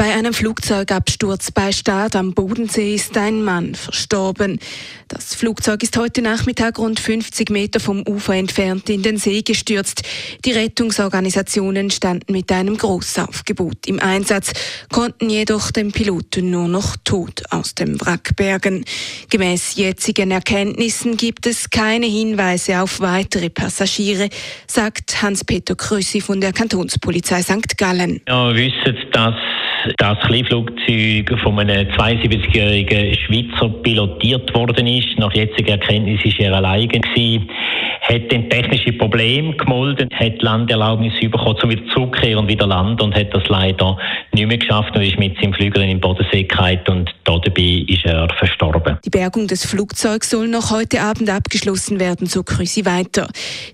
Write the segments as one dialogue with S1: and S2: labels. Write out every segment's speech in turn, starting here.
S1: Bei einem Flugzeugabsturz bei Stad am Bodensee ist ein Mann verstorben. Das Flugzeug ist heute Nachmittag rund 50 Meter vom Ufer entfernt in den See gestürzt. Die Rettungsorganisationen standen mit einem Großaufgebot im Einsatz, konnten jedoch den Piloten nur noch tot aus dem Wrack bergen. Gemäß jetzigen Erkenntnissen gibt es keine Hinweise auf weitere Passagiere, sagt Hans-Peter Krössi von der Kantonspolizei St. Gallen.
S2: Ja, wissen, dass das Kleinflugzeug von einem 72-jährigen Schweizer pilotiert worden ist. Nach jetziger Erkenntnis war er alleine gewesen hat dann technische Probleme gemolden, hat Landerlaubnis bekommen, um wieder zurückzukehren und wieder landen und hat das leider nicht mehr geschafft und ist mit seinem Flügel in den Bodensee gehalten und dabei ist er verstorben.
S1: Die Bergung des Flugzeugs soll noch heute Abend abgeschlossen werden, so Krüsi weiter.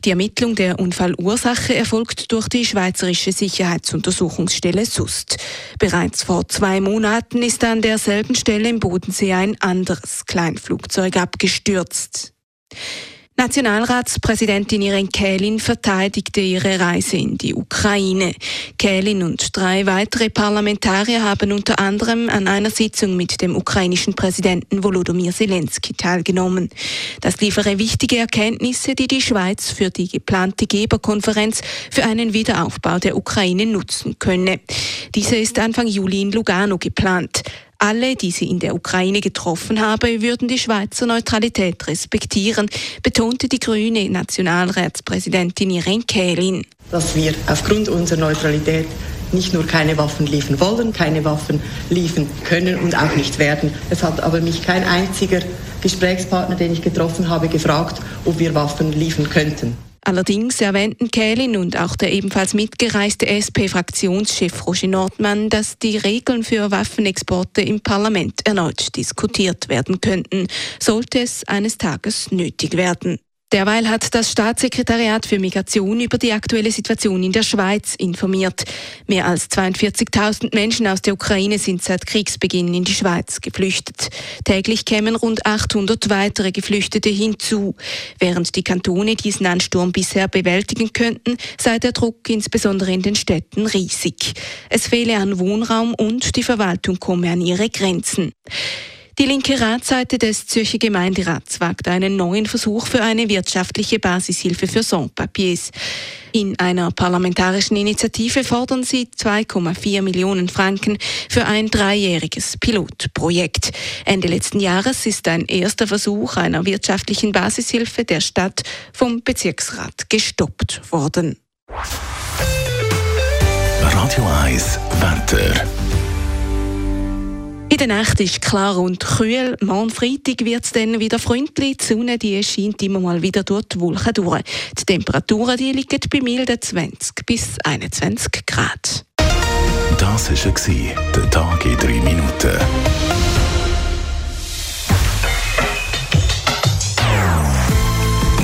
S1: Die Ermittlung der Unfallursache erfolgt durch die Schweizerische Sicherheitsuntersuchungsstelle SUST. Bereits vor zwei Monaten ist an derselben Stelle im Bodensee ein anderes Kleinflugzeug abgestürzt. Nationalratspräsidentin Irene Kählin verteidigte ihre Reise in die Ukraine. Kählin und drei weitere Parlamentarier haben unter anderem an einer Sitzung mit dem ukrainischen Präsidenten Volodymyr Zelensky teilgenommen. Das liefere wichtige Erkenntnisse, die die Schweiz für die geplante Geberkonferenz für einen Wiederaufbau der Ukraine nutzen könne. Diese ist Anfang Juli in Lugano geplant. Alle, die sie in der Ukraine getroffen habe, würden die Schweizer Neutralität respektieren, betonte die grüne Nationalratspräsidentin Irene Kählin.
S3: Dass wir aufgrund unserer Neutralität nicht nur keine Waffen liefern wollen, keine Waffen liefern können und auch nicht werden. Es hat aber mich kein einziger Gesprächspartner, den ich getroffen habe, gefragt, ob wir Waffen liefern könnten.
S1: Allerdings erwähnten Kählin und auch der ebenfalls mitgereiste SP-Fraktionschef Roger Nordmann, dass die Regeln für Waffenexporte im Parlament erneut diskutiert werden könnten, sollte es eines Tages nötig werden. Derweil hat das Staatssekretariat für Migration über die aktuelle Situation in der Schweiz informiert. Mehr als 42.000 Menschen aus der Ukraine sind seit Kriegsbeginn in die Schweiz geflüchtet. Täglich kämen rund 800 weitere Geflüchtete hinzu. Während die Kantone diesen Ansturm bisher bewältigen könnten, sei der Druck insbesondere in den Städten riesig. Es fehle an Wohnraum und die Verwaltung komme an ihre Grenzen. Die linke Ratsseite des Zürcher Gemeinderats wagt einen neuen Versuch für eine wirtschaftliche Basishilfe für Sans-Papiers. In einer parlamentarischen Initiative fordern sie 2,4 Millionen Franken für ein dreijähriges Pilotprojekt. Ende letzten Jahres ist ein erster Versuch einer wirtschaftlichen Basishilfe der Stadt vom Bezirksrat gestoppt worden.
S4: Radio 1 Wetter.
S1: Der Nacht ist klar und kühl. Morgen Freitag wird es dann wieder freundlich. Die Sonne die scheint immer mal wieder durch die Wolken durch. Die Temperaturen die liegen bei milden 20 bis 21 Grad.
S4: Das war der Tag in drei Minuten.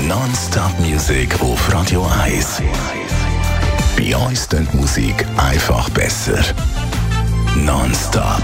S4: Non-Stop Music auf Radio 1. Bei uns klingt Musik einfach besser. Non-Stop.